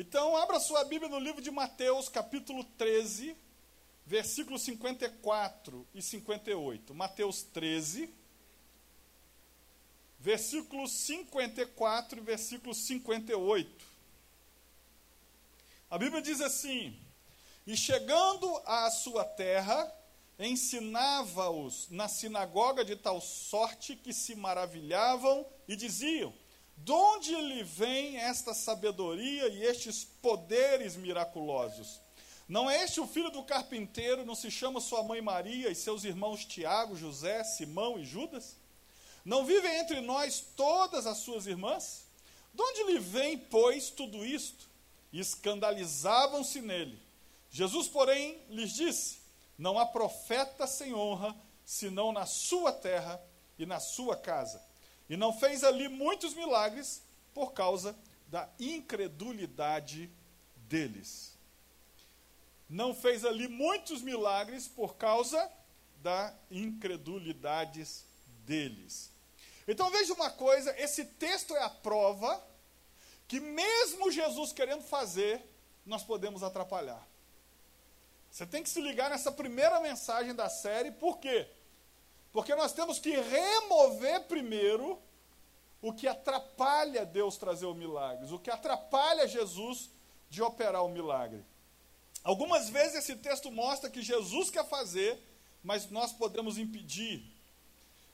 Então, abra sua Bíblia no livro de Mateus, capítulo 13, versículos 54 e 58. Mateus 13, versículos 54 e versículo 58. A Bíblia diz assim: E chegando à sua terra, ensinava-os na sinagoga de tal sorte que se maravilhavam e diziam: De onde lhe vem esta sabedoria e estes poderes miraculosos? Não é este o filho do carpinteiro? Não se chama sua mãe Maria e seus irmãos Tiago, José, Simão e Judas? Não vivem entre nós todas as suas irmãs? De onde lhe vem, pois, tudo isto? E escandalizavam-se nele. Jesus, porém, lhes disse: Não há profeta sem honra, senão na sua terra e na sua casa. E não fez ali muitos milagres por causa da incredulidade deles. Não fez ali muitos milagres por causa da incredulidade deles. Então veja uma coisa: esse texto é a prova que, mesmo Jesus querendo fazer, nós podemos atrapalhar. Você tem que se ligar nessa primeira mensagem da série, por quê? Porque nós temos que remover primeiro o que atrapalha Deus trazer o milagre, o que atrapalha Jesus de operar o milagre. Algumas vezes esse texto mostra que Jesus quer fazer, mas nós podemos impedir.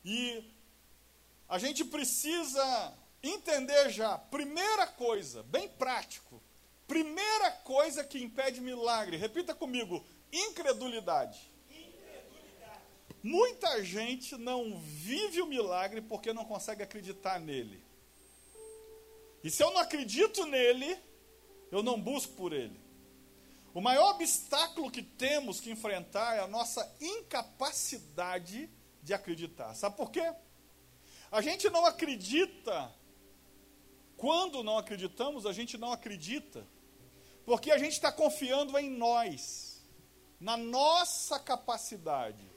E a gente precisa entender já, primeira coisa, bem prático, primeira coisa que impede milagre, repita comigo: incredulidade. Muita gente não vive o milagre porque não consegue acreditar nele. E se eu não acredito nele, eu não busco por ele. O maior obstáculo que temos que enfrentar é a nossa incapacidade de acreditar. Sabe por quê? A gente não acredita. Quando não acreditamos, a gente não acredita. Porque a gente está confiando em nós, na nossa capacidade.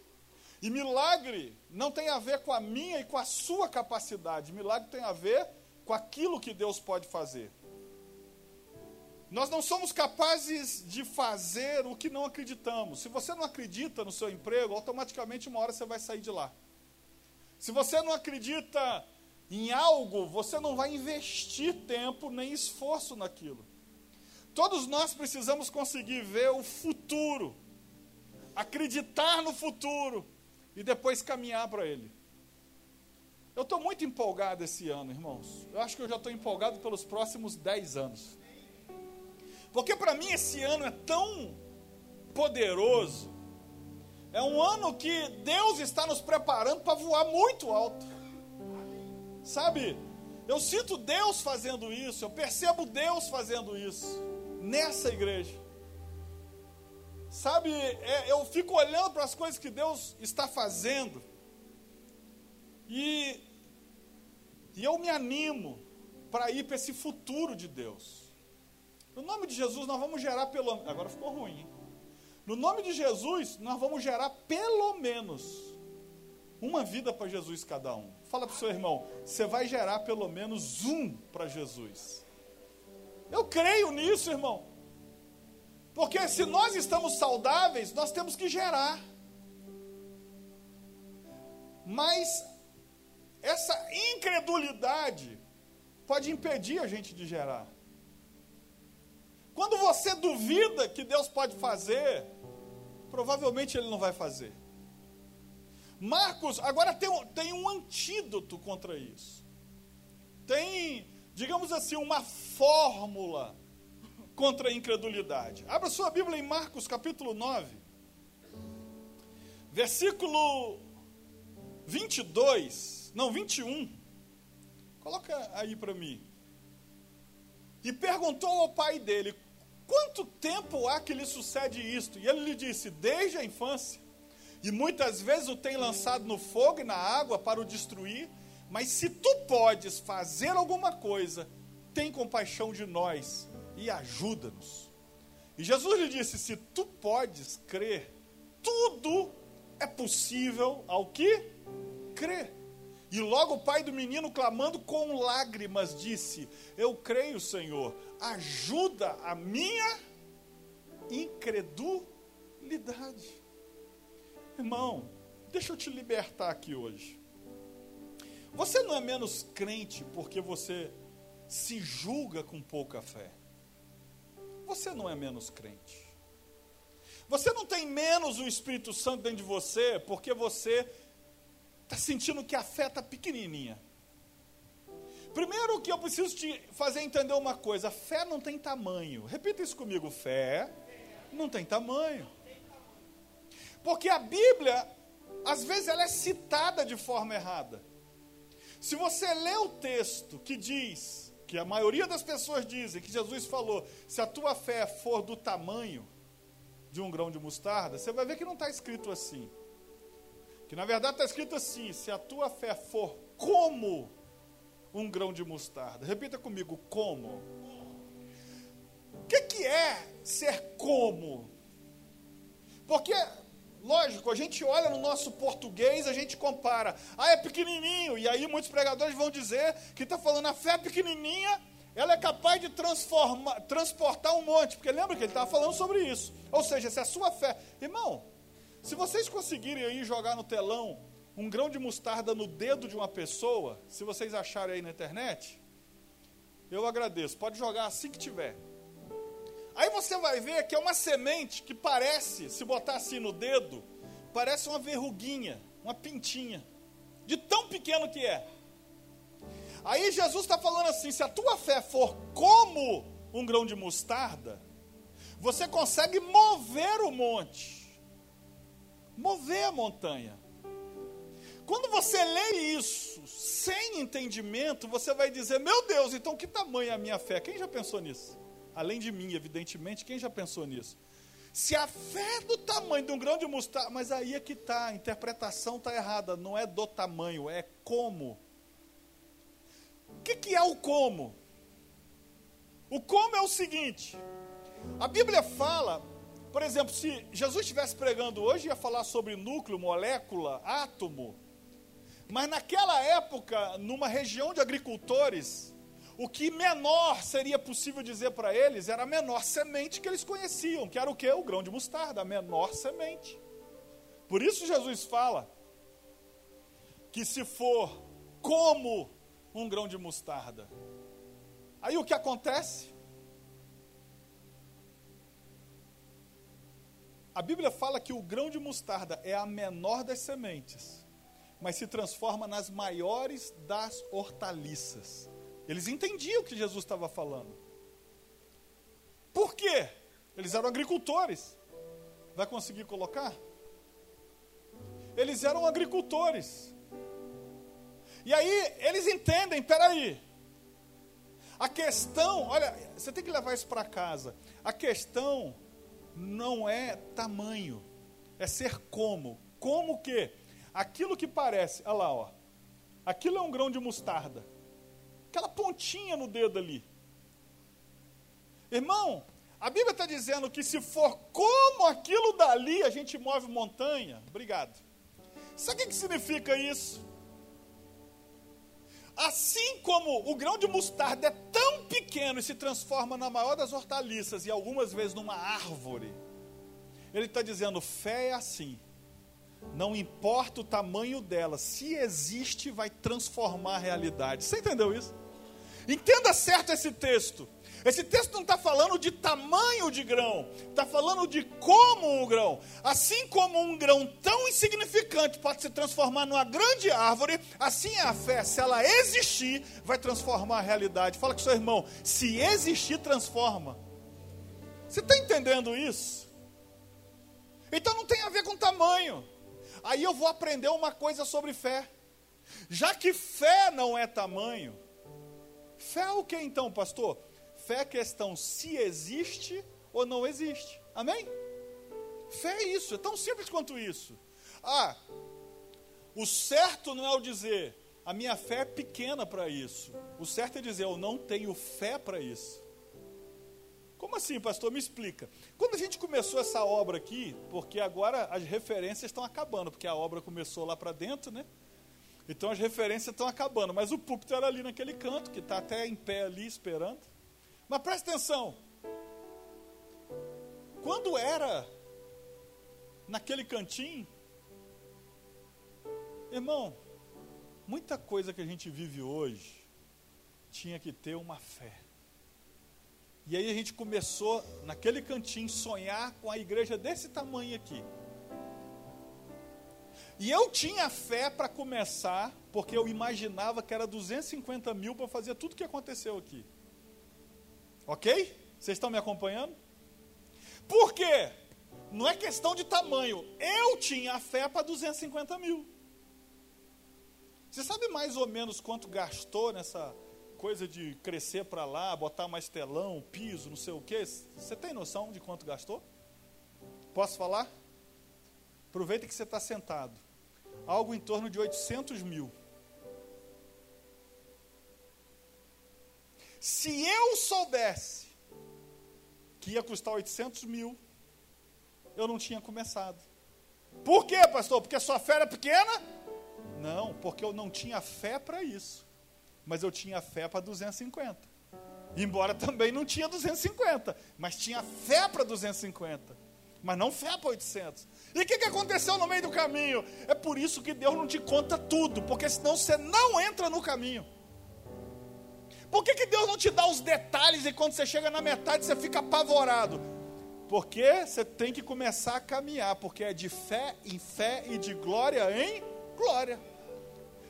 E milagre não tem a ver com a minha e com a sua capacidade. Milagre tem a ver com aquilo que Deus pode fazer. Nós não somos capazes de fazer o que não acreditamos. Se você não acredita no seu emprego, automaticamente uma hora você vai sair de lá. Se você não acredita em algo, você não vai investir tempo nem esforço naquilo. Todos nós precisamos conseguir ver o futuro, acreditar no futuro e depois caminhar para ele. Eu estou muito empolgado esse ano, irmãos. Eu acho que eu já estou empolgado pelos próximos 10 anos. Porque para mim esse ano é tão poderoso é um ano que Deus está nos preparando para voar muito alto. Sabe? Eu sinto Deus fazendo isso, eu percebo Deus fazendo isso nessa igreja. Sabe, é, eu fico olhando para as coisas que Deus está fazendo e, e eu me animo para ir para esse futuro de Deus. No nome de Jesus, nós vamos gerar pelo. Agora ficou ruim, hein? No nome de Jesus, nós vamos gerar pelo menos uma vida para Jesus cada um. Fala para o seu irmão, você vai gerar pelo menos um para Jesus. Eu creio nisso, irmão. Porque se nós estamos saudáveis, nós temos que gerar. Mas essa incredulidade pode impedir a gente de gerar. Quando você duvida que Deus pode fazer, provavelmente ele não vai fazer. Marcos, agora tem, tem um antídoto contra isso. Tem, digamos assim, uma fórmula contra a incredulidade. Abra sua Bíblia em Marcos capítulo 9, versículo 22, não, 21. Coloca aí para mim. E perguntou ao pai dele: Quanto tempo há que lhe sucede isto? E ele lhe disse: Desde a infância. E muitas vezes o tem lançado no fogo e na água para o destruir. Mas se tu podes fazer alguma coisa, tem compaixão de nós e ajuda-nos. E Jesus lhe disse: Se tu podes crer, tudo é possível ao que crer. E logo o pai do menino, clamando com lágrimas, disse: Eu creio, Senhor, ajuda a minha incredulidade. Irmão, deixa eu te libertar aqui hoje. Você não é menos crente porque você se julga com pouca fé. Você não é menos crente. Você não tem menos o Espírito Santo dentro de você porque você está sentindo que a fé está pequenininha. Primeiro que eu preciso te fazer entender uma coisa: fé não tem tamanho. Repita isso comigo: fé não tem tamanho. Porque a Bíblia, às vezes, ela é citada de forma errada. Se você lê o texto que diz, que a maioria das pessoas dizem, que Jesus falou: se a tua fé for do tamanho de um grão de mostarda, você vai ver que não está escrito assim. Que na verdade está escrito assim: se a tua fé for como um grão de mostarda. Repita comigo: como. O que, que é ser como? Porque, lógico, a gente olha no nosso português, a gente compara. Ah, é pequenininho. E aí muitos pregadores vão dizer que está falando a fé pequenininha ela é capaz de transformar, transportar um monte, porque lembra que ele estava falando sobre isso. Ou seja, se a sua fé. Irmão, se vocês conseguirem aí jogar no telão um grão de mostarda no dedo de uma pessoa, se vocês acharem aí na internet, eu agradeço. Pode jogar assim que tiver. Aí você vai ver que é uma semente que parece, se botar assim no dedo, parece uma verruguinha, uma pintinha, de tão pequeno que é. Aí Jesus está falando assim: se a tua fé for como um grão de mostarda, você consegue mover o monte, mover a montanha. Quando você lê isso sem entendimento, você vai dizer: Meu Deus, então que tamanho é a minha fé? Quem já pensou nisso? Além de mim, evidentemente, quem já pensou nisso? Se a fé é do tamanho de um grão de mostarda, mas aí é que está, a interpretação está errada, não é do tamanho, é como. O que, que é o como? O como é o seguinte: a Bíblia fala, por exemplo, se Jesus estivesse pregando hoje, ia falar sobre núcleo, molécula, átomo. Mas naquela época, numa região de agricultores, o que menor seria possível dizer para eles era a menor semente que eles conheciam, que era o que? O grão de mostarda, a menor semente. Por isso Jesus fala que se for como um grão de mostarda. Aí o que acontece? A Bíblia fala que o grão de mostarda é a menor das sementes, mas se transforma nas maiores das hortaliças. Eles entendiam o que Jesus estava falando. Por quê? Eles eram agricultores. Vai conseguir colocar? Eles eram agricultores. E aí eles entendem, peraí. A questão, olha, você tem que levar isso para casa. A questão não é tamanho, é ser como. Como que? Aquilo que parece, olha lá, ó. Aquilo é um grão de mostarda. Aquela pontinha no dedo ali. Irmão, a Bíblia está dizendo que se for como aquilo dali, a gente move montanha. Obrigado. Sabe o que significa isso? Assim como o grão de mostarda é tão pequeno e se transforma na maior das hortaliças e algumas vezes numa árvore, ele está dizendo: fé é assim. Não importa o tamanho dela, se existe, vai transformar a realidade. Você entendeu isso? Entenda certo esse texto. Esse texto não está falando de tamanho de grão, está falando de como um grão. Assim como um grão tão insignificante pode se transformar numa grande árvore, assim é a fé, se ela existir, vai transformar a realidade. Fala com seu irmão, se existir, transforma. Você está entendendo isso? Então não tem a ver com tamanho. Aí eu vou aprender uma coisa sobre fé. Já que fé não é tamanho, fé é o que então, pastor? Fé é questão se existe ou não existe. Amém? Fé é isso, é tão simples quanto isso. Ah, o certo não é o dizer, a minha fé é pequena para isso. O certo é dizer, eu não tenho fé para isso. Como assim, pastor? Me explica. Quando a gente começou essa obra aqui, porque agora as referências estão acabando, porque a obra começou lá para dentro, né? Então as referências estão acabando, mas o púlpito era ali naquele canto, que está até em pé ali esperando. Mas presta atenção. Quando era naquele cantinho, irmão, muita coisa que a gente vive hoje tinha que ter uma fé. E aí a gente começou, naquele cantinho, sonhar com a igreja desse tamanho aqui. E eu tinha fé para começar, porque eu imaginava que era 250 mil para fazer tudo o que aconteceu aqui. Ok? Vocês estão me acompanhando? Por quê? Não é questão de tamanho. Eu tinha fé para 250 mil. Você sabe mais ou menos quanto gastou nessa coisa de crescer para lá, botar mais telão, piso, não sei o quê? Você tem noção de quanto gastou? Posso falar? Aproveita que você está sentado algo em torno de 800 mil. Se eu soubesse que ia custar 800 mil, eu não tinha começado. Por quê, pastor? Porque a sua fé era pequena? Não, porque eu não tinha fé para isso. Mas eu tinha fé para 250. Embora também não tinha 250, mas tinha fé para 250. Mas não fé para 800. E o que, que aconteceu no meio do caminho? É por isso que Deus não te conta tudo, porque senão você não entra no caminho. Por que, que Deus não te dá os detalhes e quando você chega na metade você fica apavorado? Porque você tem que começar a caminhar, porque é de fé em fé e de glória em glória.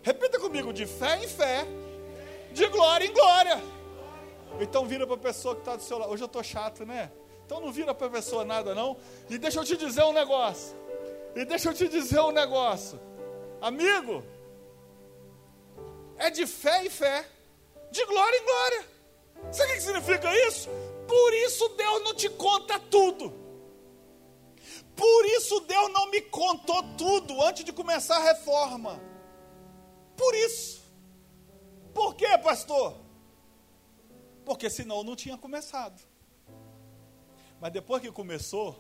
Repita comigo: de fé em fé, de glória em glória. Então vira para a pessoa que está do seu lado. Hoje eu estou chato, né? Então não vira para a pessoa nada não. E deixa eu te dizer um negócio. E deixa eu te dizer um negócio. Amigo, é de fé em fé, de glória em glória. Sabe o que significa isso? Por isso Deus não te conta tudo. Por isso Deus não me contou tudo antes de começar a reforma. Por isso. Por quê, pastor? Porque senão não tinha começado. Mas depois que começou,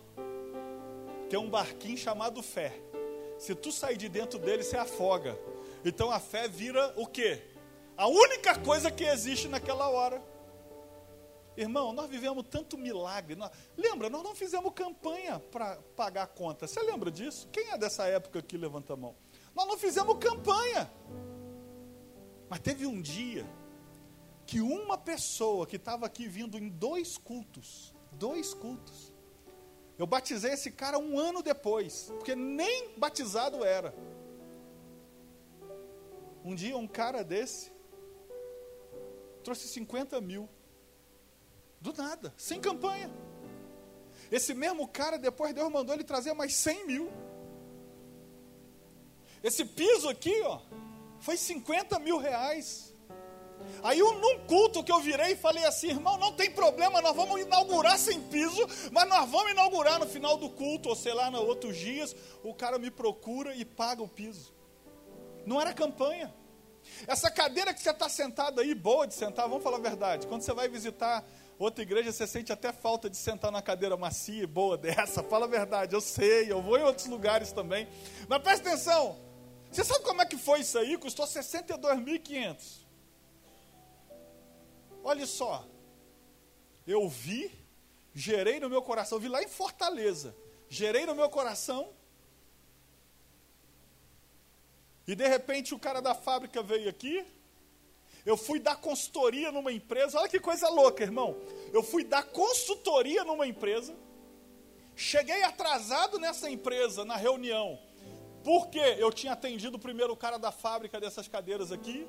tem um barquinho chamado fé. Se tu sair de dentro dele, você afoga. Então a fé vira o quê? A única coisa que existe naquela hora. Irmão, nós vivemos tanto milagre. Nós, lembra, nós não fizemos campanha para pagar a conta. Você lembra disso? Quem é dessa época aqui? Levanta a mão. Nós não fizemos campanha. Mas teve um dia que uma pessoa que estava aqui vindo em dois cultos, Dois cultos. Eu batizei esse cara um ano depois, porque nem batizado era. Um dia um cara desse trouxe 50 mil. Do nada, sem campanha. Esse mesmo cara, depois Deus mandou ele trazer mais 100 mil. Esse piso aqui, ó, foi 50 mil reais. Aí num culto que eu virei e falei assim, irmão, não tem problema, nós vamos inaugurar sem piso, mas nós vamos inaugurar no final do culto, ou sei lá, nos outros dias, o cara me procura e paga o piso. Não era campanha. Essa cadeira que você está sentado aí, boa de sentar, vamos falar a verdade. Quando você vai visitar outra igreja, você sente até falta de sentar na cadeira macia e boa dessa. Fala a verdade, eu sei, eu vou em outros lugares também. Mas presta atenção, você sabe como é que foi isso aí? Custou 62.500. Olha só, eu vi, gerei no meu coração, vi lá em Fortaleza, gerei no meu coração, e de repente o cara da fábrica veio aqui, eu fui dar consultoria numa empresa, olha que coisa louca, irmão. Eu fui dar consultoria numa empresa, cheguei atrasado nessa empresa, na reunião, porque eu tinha atendido primeiro o cara da fábrica dessas cadeiras aqui,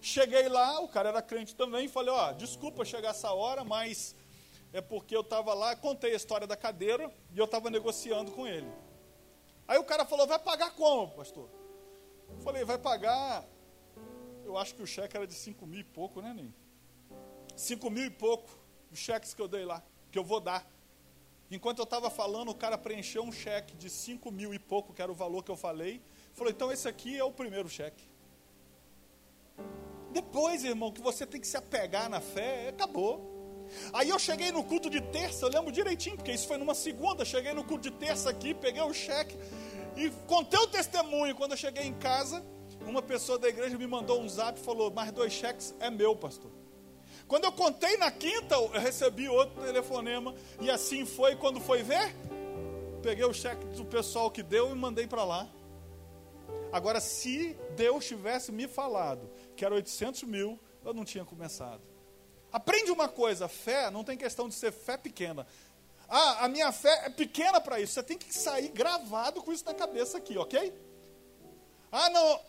Cheguei lá, o cara era crente também, falei, ó, desculpa chegar essa hora, mas é porque eu estava lá, contei a história da cadeira e eu estava negociando com ele. Aí o cara falou, vai pagar como, pastor? Eu falei, vai pagar, eu acho que o cheque era de 5 mil e pouco, né, Ninho? 5 mil e pouco, os cheques que eu dei lá, que eu vou dar. Enquanto eu estava falando, o cara preencheu um cheque de 5 mil e pouco, que era o valor que eu falei. Falou, então esse aqui é o primeiro cheque. Depois, irmão, que você tem que se apegar na fé, acabou. Aí eu cheguei no culto de terça, eu lembro direitinho, porque isso foi numa segunda. Cheguei no culto de terça aqui, peguei o cheque e contei o testemunho. Quando eu cheguei em casa, uma pessoa da igreja me mandou um zap e falou: mais dois cheques é meu, pastor. Quando eu contei na quinta, eu recebi outro telefonema e assim foi. Quando foi ver, peguei o cheque do pessoal que deu e mandei para lá. Agora, se Deus tivesse me falado que era 800 mil, eu não tinha começado. Aprende uma coisa: fé não tem questão de ser fé pequena. Ah, a minha fé é pequena para isso. Você tem que sair gravado com isso na cabeça aqui, ok? Ah, não,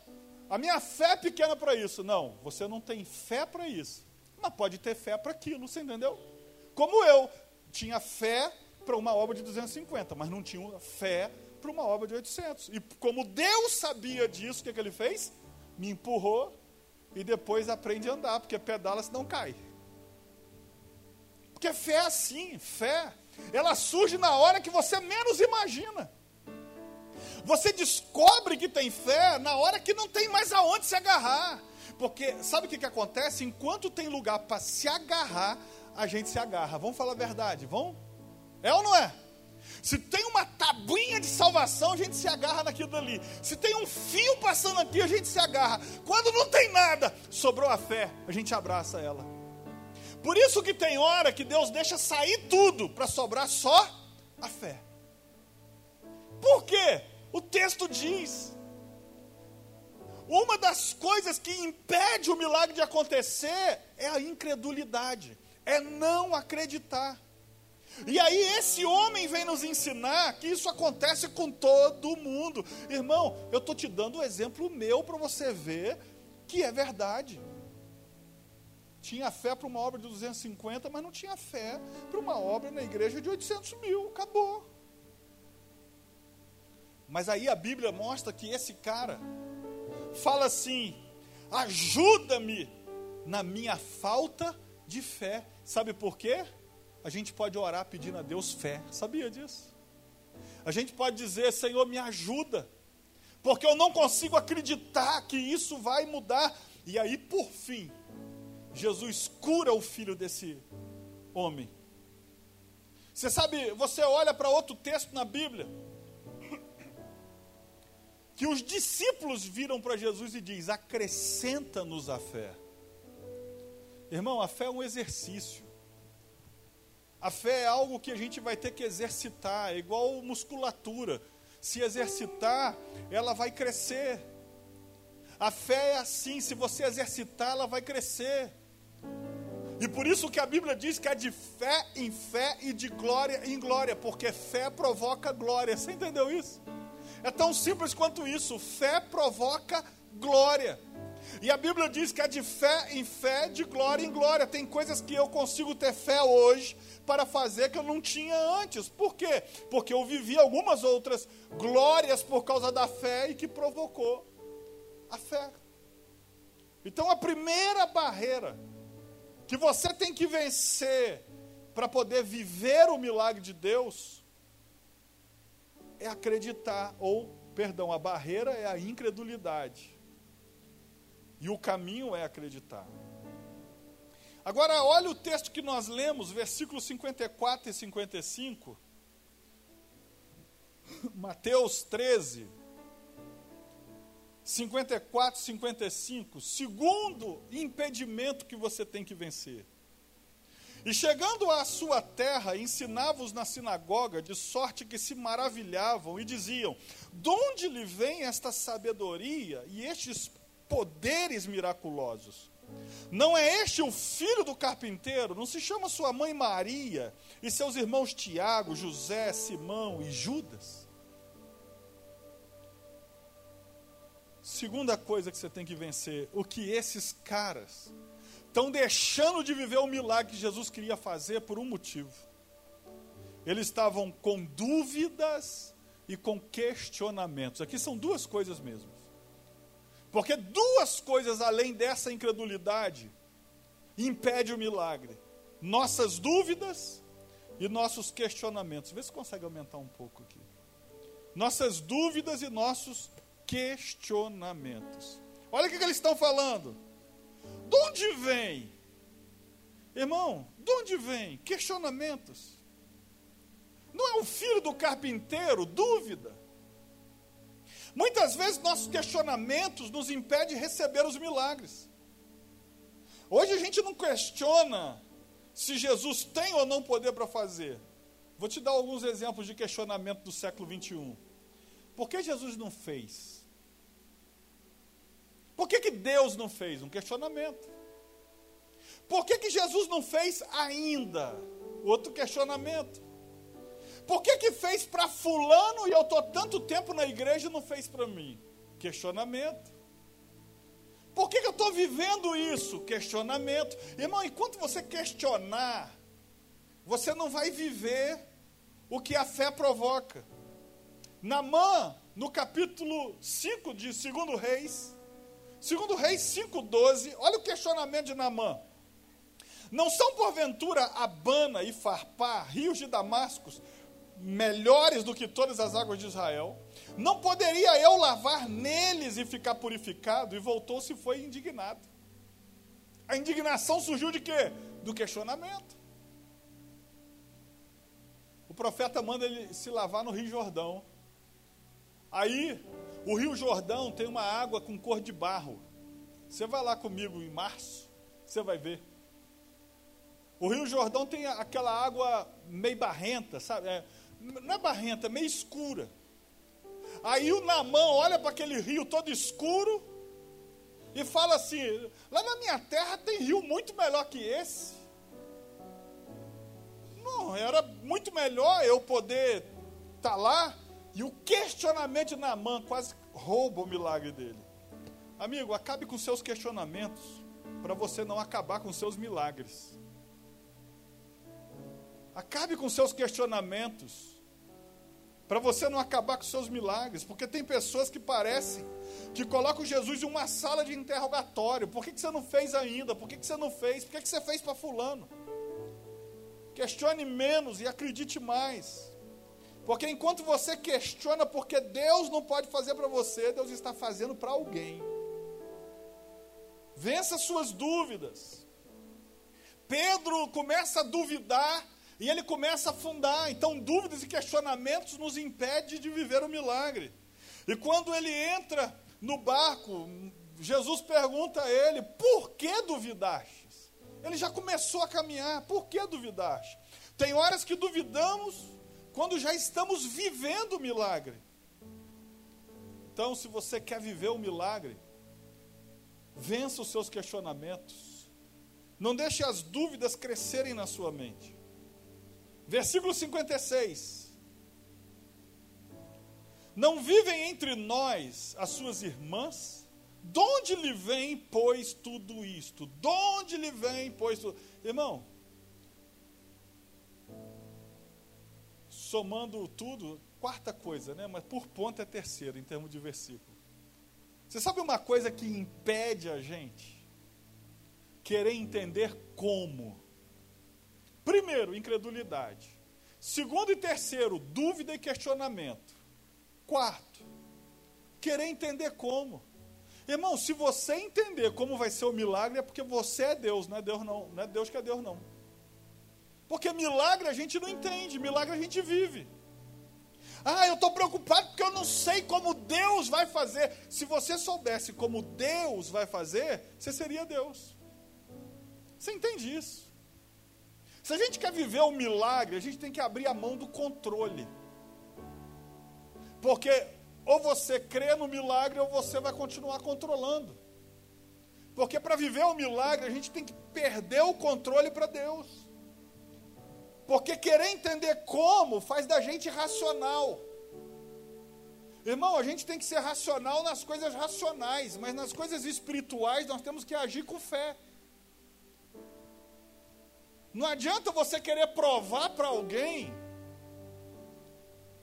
a minha fé é pequena para isso. Não, você não tem fé para isso mas pode ter fé para aquilo, você entendeu? Como eu tinha fé para uma obra de 250, mas não tinha fé para uma obra de 800. E como Deus sabia disso, o que, que ele fez? Me empurrou e depois aprende a andar, porque pedala se não cai. Porque fé é assim, fé, ela surge na hora que você menos imagina. Você descobre que tem fé na hora que não tem mais aonde se agarrar. Porque sabe o que, que acontece? Enquanto tem lugar para se agarrar, a gente se agarra. Vamos falar a verdade, vamos? É ou não é? Se tem uma tabuinha de salvação, a gente se agarra naquilo dali. Se tem um fio passando aqui, a gente se agarra. Quando não tem nada, sobrou a fé, a gente abraça ela. Por isso que tem hora que Deus deixa sair tudo para sobrar só a fé. Por quê? O texto diz: uma das coisas que impede o milagre de acontecer é a incredulidade, é não acreditar. E aí esse homem vem nos ensinar que isso acontece com todo mundo. Irmão, eu estou te dando um exemplo meu para você ver que é verdade. Tinha fé para uma obra de 250, mas não tinha fé para uma obra na igreja de 800 mil. Acabou. Mas aí a Bíblia mostra que esse cara, fala assim: ajuda-me na minha falta de fé. Sabe por quê? A gente pode orar pedindo a Deus fé. Sabia disso? A gente pode dizer: Senhor, me ajuda, porque eu não consigo acreditar que isso vai mudar. E aí, por fim, Jesus cura o filho desse homem. Você sabe, você olha para outro texto na Bíblia, que os discípulos viram para Jesus e diz: acrescenta-nos a fé. Irmão, a fé é um exercício. A fé é algo que a gente vai ter que exercitar, é igual musculatura. Se exercitar, ela vai crescer. A fé é assim, se você exercitar, ela vai crescer. E por isso que a Bíblia diz que é de fé em fé e de glória em glória, porque fé provoca glória. Você entendeu isso? É tão simples quanto isso. Fé provoca glória. E a Bíblia diz que é de fé em fé, de glória em glória. Tem coisas que eu consigo ter fé hoje para fazer que eu não tinha antes. Por quê? Porque eu vivi algumas outras glórias por causa da fé e que provocou a fé. Então a primeira barreira que você tem que vencer para poder viver o milagre de Deus é acreditar, ou, perdão, a barreira é a incredulidade. E o caminho é acreditar. Agora, olha o texto que nós lemos, versículos 54 e 55. Mateus 13, 54 e 55. Segundo impedimento que você tem que vencer. E chegando à sua terra, ensinava-os na sinagoga, de sorte que se maravilhavam e diziam: De onde lhe vem esta sabedoria e estes poderes miraculosos? Não é este o filho do carpinteiro? Não se chama sua mãe Maria e seus irmãos Tiago, José, Simão e Judas? Segunda coisa que você tem que vencer: o que esses caras estão deixando de viver o milagre que Jesus queria fazer por um motivo. Eles estavam com dúvidas e com questionamentos. Aqui são duas coisas mesmo. Porque duas coisas além dessa incredulidade impede o milagre: nossas dúvidas e nossos questionamentos. Vê se consegue aumentar um pouco aqui. Nossas dúvidas e nossos questionamentos. Olha o que, que eles estão falando. De onde vem? Irmão, de onde vem? Questionamentos. Não é o filho do carpinteiro? Dúvida. Muitas vezes nossos questionamentos nos impedem de receber os milagres. Hoje a gente não questiona se Jesus tem ou não poder para fazer. Vou te dar alguns exemplos de questionamento do século 21. Por que Jesus não fez? Por que, que Deus não fez? Um questionamento. Por que, que Jesus não fez ainda? Outro questionamento. Por que, que fez para fulano e eu estou tanto tempo na igreja e não fez para mim? Questionamento. Por que, que eu estou vivendo isso? Questionamento. Irmão, enquanto você questionar, você não vai viver o que a fé provoca. Namã, no capítulo 5 de 2 Reis, 2 Reis 5,12, olha o questionamento de Namã. Não são porventura Abana e Farpá, rios de Damascus, melhores do que todas as águas de Israel? Não poderia eu lavar neles e ficar purificado? E voltou-se e foi indignado. A indignação surgiu de quê? Do questionamento. O profeta manda ele se lavar no Rio Jordão. Aí, o Rio Jordão tem uma água com cor de barro. Você vai lá comigo em março, você vai ver. O Rio Jordão tem aquela água meio barrenta, sabe? É, não é barrenta, é meio escura. Aí o Namã olha para aquele rio todo escuro e fala assim: lá na minha terra tem rio muito melhor que esse. Não, era muito melhor eu poder estar tá lá. E o questionamento de Namã quase rouba o milagre dele. Amigo, acabe com seus questionamentos para você não acabar com seus milagres. Acabe com seus questionamentos para você não acabar com seus milagres, porque tem pessoas que parecem que colocam Jesus em uma sala de interrogatório. Por que, que você não fez ainda? Por que, que você não fez? Por que, que você fez para fulano? Questione menos e acredite mais. Porque enquanto você questiona porque Deus não pode fazer para você, Deus está fazendo para alguém. Vença suas dúvidas. Pedro começa a duvidar e ele começa a afundar. Então, dúvidas e questionamentos nos impedem de viver o milagre. E quando ele entra no barco, Jesus pergunta a ele: Por que duvidastes? Ele já começou a caminhar, por que duvidaste? Tem horas que duvidamos quando já estamos vivendo o milagre. Então, se você quer viver o milagre, vença os seus questionamentos. Não deixe as dúvidas crescerem na sua mente. Versículo 56. Não vivem entre nós as suas irmãs? De onde lhe vem, pois, tudo isto? De onde lhe vem, pois, tudo? Irmão, somando tudo, quarta coisa, né? Mas por ponto é terceiro, em termos de versículo. Você sabe uma coisa que impede a gente querer entender como Primeiro, incredulidade. Segundo e terceiro, dúvida e questionamento. Quarto, querer entender como. Irmão, se você entender como vai ser o milagre, é porque você é Deus, não é Deus não, não é Deus que é Deus não. Porque milagre a gente não entende, milagre a gente vive. Ah, eu estou preocupado porque eu não sei como Deus vai fazer. Se você soubesse como Deus vai fazer, você seria Deus. Você entende isso? Se a gente quer viver o milagre, a gente tem que abrir a mão do controle. Porque ou você crê no milagre ou você vai continuar controlando. Porque para viver o milagre, a gente tem que perder o controle para Deus. Porque querer entender como faz da gente racional. Irmão, a gente tem que ser racional nas coisas racionais, mas nas coisas espirituais nós temos que agir com fé. Não adianta você querer provar para alguém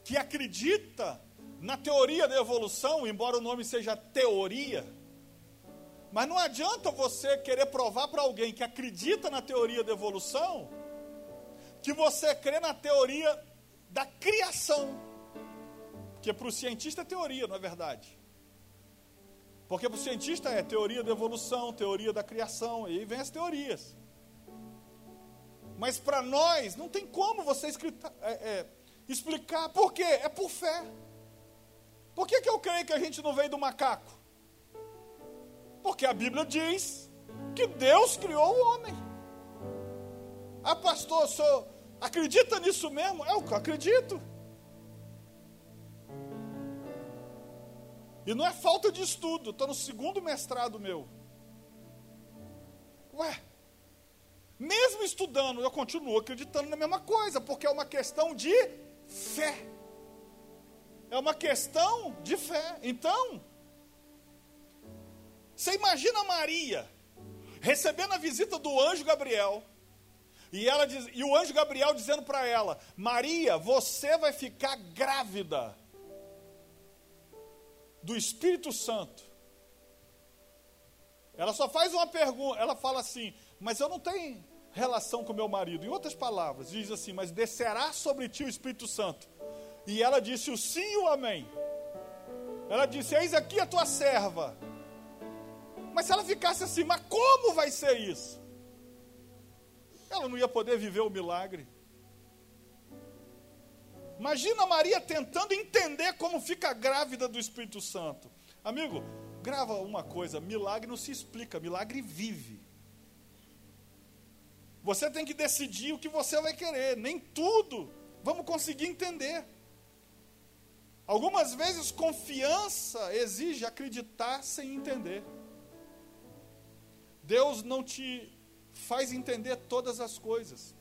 que acredita na teoria da evolução, embora o nome seja teoria. Mas não adianta você querer provar para alguém que acredita na teoria da evolução que você crê na teoria da criação. Porque para o cientista é teoria, não é verdade? Porque para o cientista é teoria da evolução, teoria da criação, e aí vem as teorias. Mas para nós, não tem como você é, é, explicar. Por quê? É por fé. Por que, que eu creio que a gente não veio do macaco? Porque a Bíblia diz que Deus criou o homem. Ah, pastor, o senhor acredita nisso mesmo? É eu acredito. E não é falta de estudo, estou no segundo mestrado meu. Ué, mesmo estudando, eu continuo acreditando na mesma coisa, porque é uma questão de fé. É uma questão de fé. Então, você imagina Maria recebendo a visita do anjo Gabriel. E, ela diz, e o anjo Gabriel dizendo para ela: Maria, você vai ficar grávida do Espírito Santo. Ela só faz uma pergunta, ela fala assim: Mas eu não tenho relação com meu marido. Em outras palavras, diz assim: Mas descerá sobre ti o Espírito Santo. E ela disse o sim e o amém. Ela disse: Eis aqui a tua serva. Mas se ela ficasse assim, mas como vai ser isso? Ela não ia poder viver o milagre. Imagina Maria tentando entender como fica grávida do Espírito Santo. Amigo, grava uma coisa: milagre não se explica, milagre vive. Você tem que decidir o que você vai querer, nem tudo vamos conseguir entender. Algumas vezes confiança exige acreditar sem entender. Deus não te faz entender todas as coisas.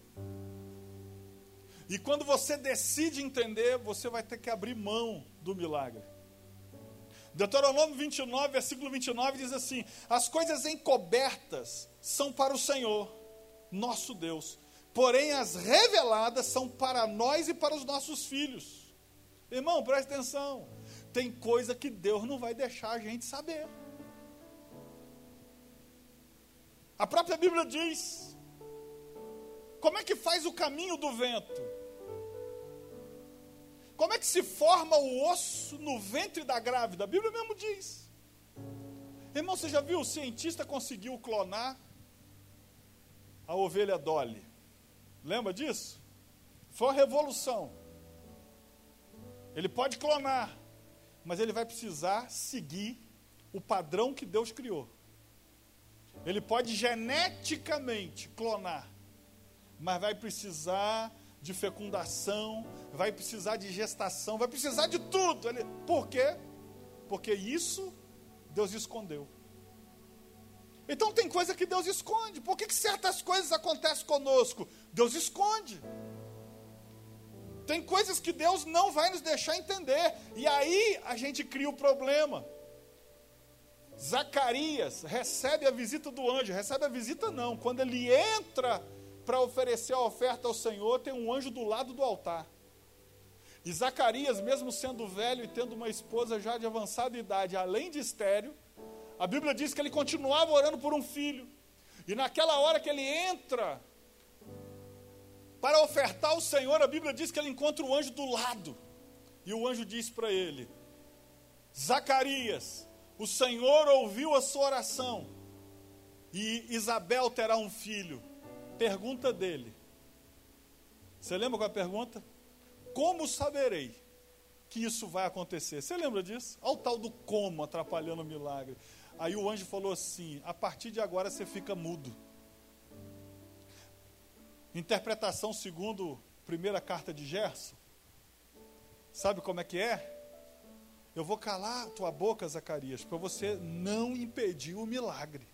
E quando você decide entender, você vai ter que abrir mão do milagre. Deuteronômio 29, versículo 29 diz assim: As coisas encobertas são para o Senhor, nosso Deus, porém as reveladas são para nós e para os nossos filhos. Irmão, preste atenção. Tem coisa que Deus não vai deixar a gente saber. A própria Bíblia diz: Como é que faz o caminho do vento? Como é que se forma o osso no ventre da grávida? A Bíblia mesmo diz. Irmão, você já viu? O cientista conseguiu clonar a ovelha Dolly. Lembra disso? Foi uma revolução. Ele pode clonar, mas ele vai precisar seguir o padrão que Deus criou. Ele pode geneticamente clonar, mas vai precisar de fecundação, vai precisar de gestação, vai precisar de tudo. Ele, por quê? Porque isso Deus escondeu. Então tem coisa que Deus esconde. Por que, que certas coisas acontecem conosco? Deus esconde. Tem coisas que Deus não vai nos deixar entender. E aí a gente cria o problema. Zacarias recebe a visita do anjo. Recebe a visita não. Quando ele entra para oferecer a oferta ao Senhor, tem um anjo do lado do altar. E Zacarias, mesmo sendo velho e tendo uma esposa já de avançada idade, além de estéreo, a Bíblia diz que ele continuava orando por um filho. E naquela hora que ele entra para ofertar ao Senhor, a Bíblia diz que ele encontra o anjo do lado. E o anjo diz para ele: Zacarias, o Senhor ouviu a sua oração, e Isabel terá um filho, Pergunta dele. Você lembra qual é a pergunta? Como saberei que isso vai acontecer? Você lembra disso? Olha o tal do como atrapalhando o milagre. Aí o anjo falou assim: a partir de agora você fica mudo. Interpretação segundo primeira carta de Gerson. Sabe como é que é? Eu vou calar tua boca, Zacarias, para você não impedir o milagre.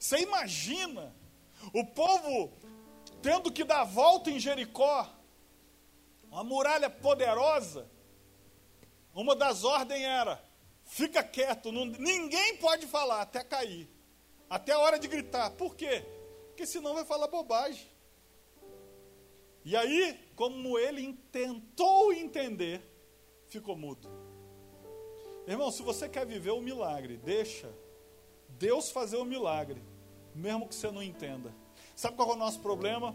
Você imagina o povo tendo que dar volta em Jericó, uma muralha poderosa, uma das ordens era: fica quieto, não, ninguém pode falar até cair, até a hora de gritar. Por quê? Porque senão vai falar bobagem. E aí, como ele tentou entender, ficou mudo. Irmão, se você quer viver o milagre, deixa Deus fazer o milagre mesmo que você não entenda. Sabe qual é o nosso problema?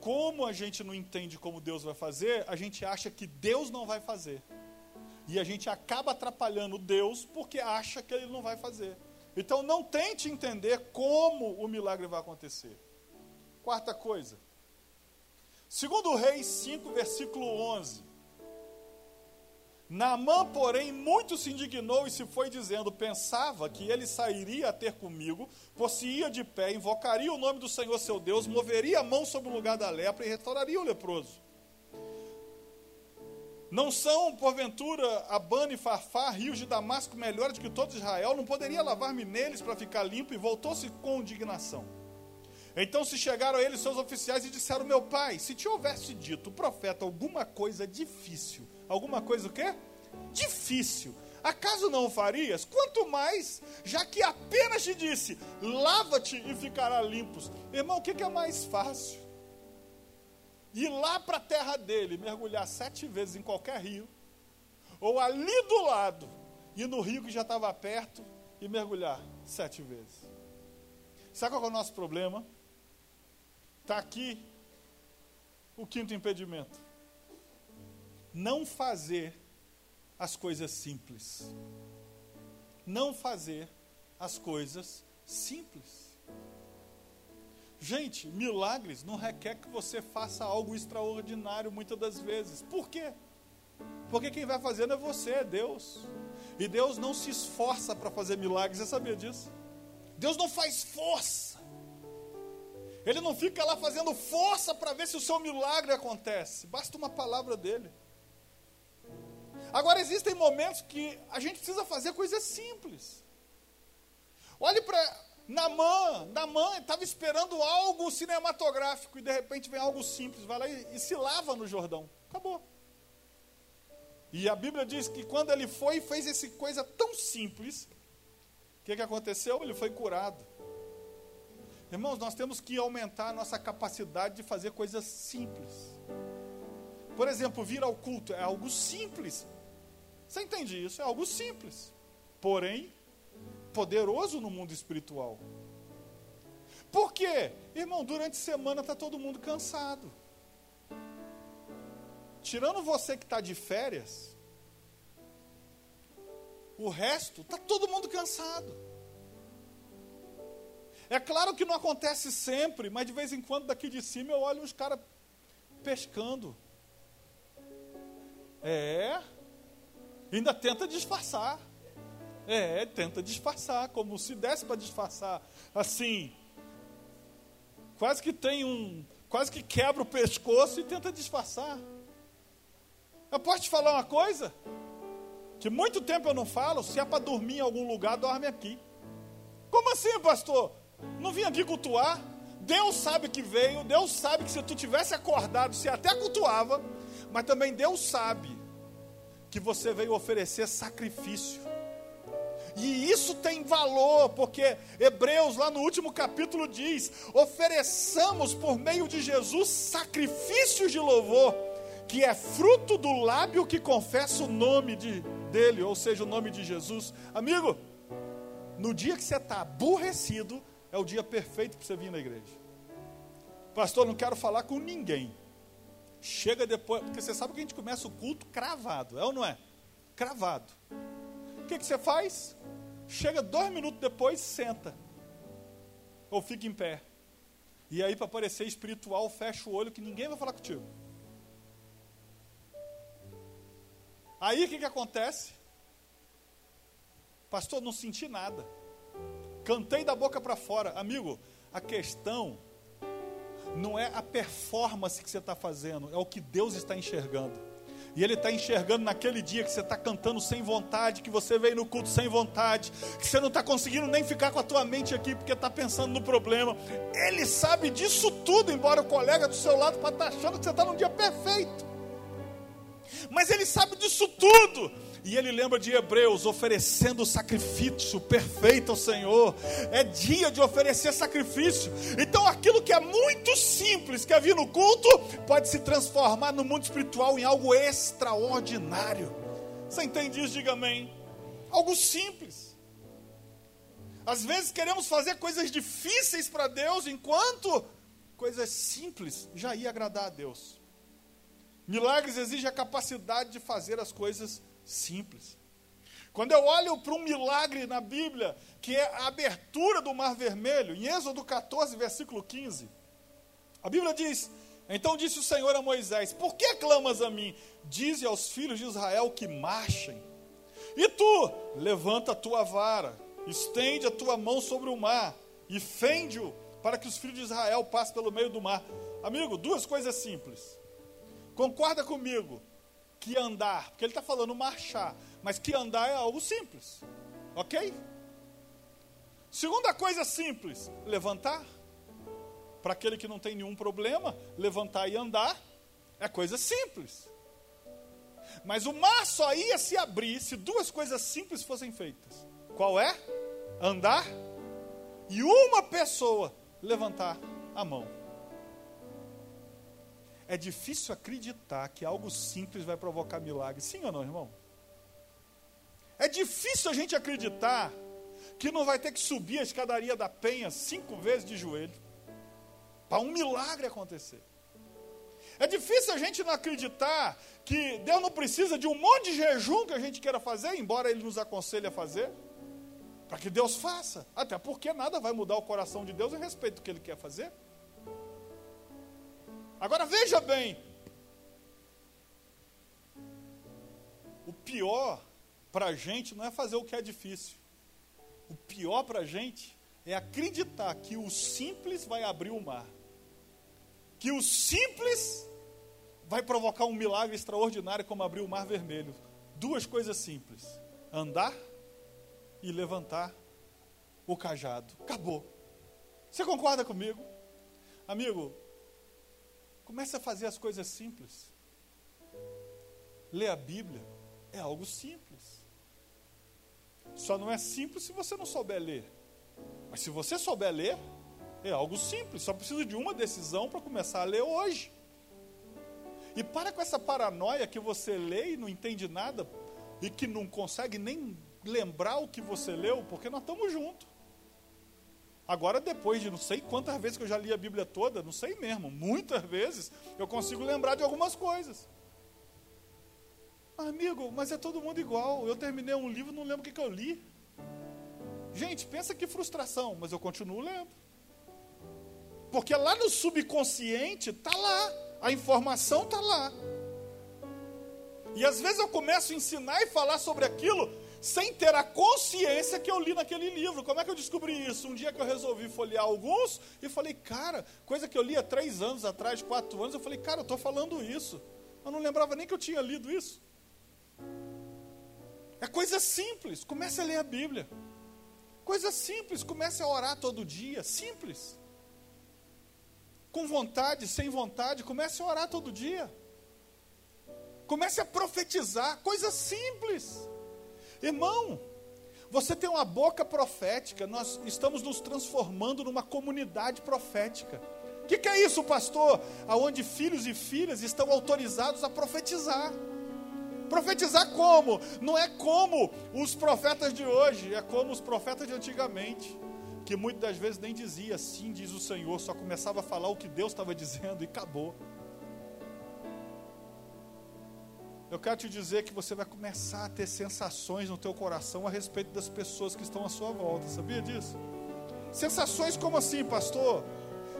Como a gente não entende como Deus vai fazer, a gente acha que Deus não vai fazer. E a gente acaba atrapalhando Deus porque acha que ele não vai fazer. Então não tente entender como o milagre vai acontecer. Quarta coisa. Segundo Reis 5, versículo 11. Naamã, porém, muito se indignou e se foi dizendo: Pensava que ele sairia a ter comigo, possuía de pé, invocaria o nome do Senhor seu Deus, moveria a mão sobre o lugar da lepra e restauraria o leproso. Não são, porventura, Abana e Farfá, rios de Damasco, melhores do que todo Israel? Não poderia lavar-me neles para ficar limpo? E voltou-se com indignação. Então se chegaram a ele seus oficiais e disseram: Meu pai, se te houvesse dito profeta alguma coisa difícil, Alguma coisa o quê? Difícil. Acaso não o farias? Quanto mais, já que apenas te disse, lava-te e ficará limpos. Irmão, o que é mais fácil? Ir lá para a terra dele, mergulhar sete vezes em qualquer rio, ou ali do lado, ir no rio que já estava perto e mergulhar sete vezes. Sabe qual é o nosso problema? Está aqui o quinto impedimento não fazer as coisas simples. Não fazer as coisas simples. Gente, milagres não requer que você faça algo extraordinário muitas das vezes. Por quê? Porque quem vai fazendo é você, é Deus. E Deus não se esforça para fazer milagres, você sabia disso? Deus não faz força. Ele não fica lá fazendo força para ver se o seu milagre acontece. Basta uma palavra dele. Agora, existem momentos que a gente precisa fazer coisas simples. Olhe para Namã. Namã estava esperando algo cinematográfico e de repente vem algo simples. Vai lá e, e se lava no Jordão. Acabou. E a Bíblia diz que quando ele foi e fez essa coisa tão simples, o que, que aconteceu? Ele foi curado. Irmãos, nós temos que aumentar a nossa capacidade de fazer coisas simples. Por exemplo, vir ao culto é algo simples. Você entende isso? É algo simples, porém poderoso no mundo espiritual. Por quê? Irmão, durante a semana está todo mundo cansado. Tirando você que está de férias, o resto está todo mundo cansado. É claro que não acontece sempre, mas de vez em quando daqui de cima eu olho uns caras pescando. É, ainda tenta disfarçar. É, tenta disfarçar, como se desse para disfarçar. Assim, quase que tem um, quase que quebra o pescoço e tenta disfarçar. Eu posso te falar uma coisa? Que muito tempo eu não falo, se é para dormir em algum lugar, dorme aqui. Como assim, pastor? Não vim aqui cultuar? Deus sabe que veio, Deus sabe que se tu tivesse acordado, você até cultuava, mas também Deus sabe que você veio oferecer sacrifício. E isso tem valor, porque Hebreus, lá no último capítulo, diz: ofereçamos por meio de Jesus sacrifícios de louvor, que é fruto do lábio que confessa o nome de, dele, ou seja, o nome de Jesus. Amigo, no dia que você está aborrecido, é o dia perfeito para você vir na igreja. Pastor, não quero falar com ninguém. Chega depois, porque você sabe que a gente começa o culto cravado, é ou não é? Cravado. O que, que você faz? Chega dois minutos depois, senta. Ou fica em pé. E aí, para parecer espiritual, fecha o olho que ninguém vai falar contigo. Aí o que, que acontece? Pastor, não senti nada. Cantei da boca para fora. Amigo, a questão não é a performance que você está fazendo, é o que Deus está enxergando. E Ele está enxergando naquele dia que você está cantando sem vontade, que você veio no culto sem vontade, que você não está conseguindo nem ficar com a tua mente aqui porque está pensando no problema. Ele sabe disso tudo, embora o colega do seu lado pode estar tá achando que você está num dia perfeito. Mas Ele sabe disso tudo. E ele lembra de Hebreus, oferecendo sacrifício perfeito ao Senhor. É dia de oferecer sacrifício. Então aquilo que é muito simples, que é vir no culto, pode se transformar no mundo espiritual em algo extraordinário. Você entende isso? Diga amém. Algo simples. Às vezes queremos fazer coisas difíceis para Deus, enquanto coisas simples já ia agradar a Deus. Milagres exigem a capacidade de fazer as coisas simples. Quando eu olho para um milagre na Bíblia, que é a abertura do Mar Vermelho, em Êxodo 14, versículo 15, a Bíblia diz: Então disse o Senhor a Moisés: Por que clamas a mim? Dize aos filhos de Israel que marchem. E tu, levanta a tua vara, estende a tua mão sobre o mar e fende-o para que os filhos de Israel passem pelo meio do mar. Amigo, duas coisas simples. Concorda comigo que andar, porque ele está falando marchar, mas que andar é algo simples, ok? Segunda coisa simples: levantar. Para aquele que não tem nenhum problema, levantar e andar é coisa simples. Mas o mar só ia se abrir se duas coisas simples fossem feitas. Qual é? Andar e uma pessoa levantar a mão. É difícil acreditar que algo simples vai provocar milagre. Sim ou não, irmão? É difícil a gente acreditar que não vai ter que subir a escadaria da penha cinco vezes de joelho para um milagre acontecer. É difícil a gente não acreditar que Deus não precisa de um monte de jejum que a gente queira fazer, embora Ele nos aconselhe a fazer, para que Deus faça. Até porque nada vai mudar o coração de Deus a respeito do que Ele quer fazer. Agora veja bem: o pior para a gente não é fazer o que é difícil. O pior para a gente é acreditar que o simples vai abrir o mar. Que o simples vai provocar um milagre extraordinário como abrir o mar vermelho. Duas coisas simples: andar e levantar o cajado. Acabou. Você concorda comigo? Amigo, comece a fazer as coisas simples. Ler a Bíblia é algo simples. Só não é simples se você não souber ler. Mas se você souber ler, é algo simples. Só precisa de uma decisão para começar a ler hoje. E para com essa paranoia que você lê e não entende nada e que não consegue nem lembrar o que você leu, porque nós estamos juntos. Agora, depois de não sei quantas vezes que eu já li a Bíblia toda, não sei mesmo, muitas vezes, eu consigo lembrar de algumas coisas. Amigo, mas é todo mundo igual. Eu terminei um livro, não lembro o que, que eu li. Gente, pensa que frustração, mas eu continuo lendo. Porque lá no subconsciente está lá, a informação está lá. E às vezes eu começo a ensinar e falar sobre aquilo sem ter a consciência que eu li naquele livro. Como é que eu descobri isso? Um dia que eu resolvi folhear alguns e falei, cara, coisa que eu li há três anos atrás, quatro anos, eu falei, cara, eu estou falando isso. Eu não lembrava nem que eu tinha lido isso. É coisa simples, comece a ler a Bíblia. Coisa simples, comece a orar todo dia, simples. Com vontade, sem vontade, comece a orar todo dia. Comece a profetizar, coisa simples. Irmão, você tem uma boca profética, nós estamos nos transformando numa comunidade profética. O que, que, é isso, pastor? Aonde filhos e filhas estão autorizados a profetizar. Profetizar como? Não é como os profetas de hoje, é como os profetas de antigamente, que muitas das vezes nem dizia assim, diz o Senhor, só começava a falar o que Deus estava dizendo e acabou. Eu quero te dizer que você vai começar a ter sensações no teu coração a respeito das pessoas que estão à sua volta. Sabia disso? Sensações como assim, pastor?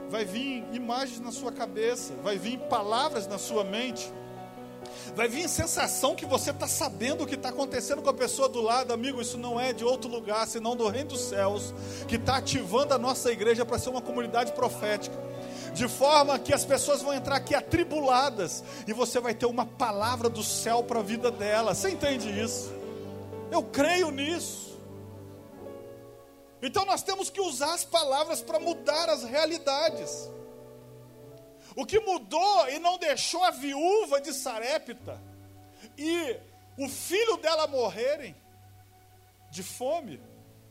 Vai vir imagens na sua cabeça, vai vir palavras na sua mente. Vai vir sensação que você está sabendo o que está acontecendo com a pessoa do lado, amigo. Isso não é de outro lugar, senão do reino dos céus, que está ativando a nossa igreja para ser uma comunidade profética de forma que as pessoas vão entrar aqui atribuladas e você vai ter uma palavra do céu para a vida dela. Você entende isso? Eu creio nisso. Então nós temos que usar as palavras para mudar as realidades. O que mudou e não deixou a viúva de Sarepta e o filho dela morrerem de fome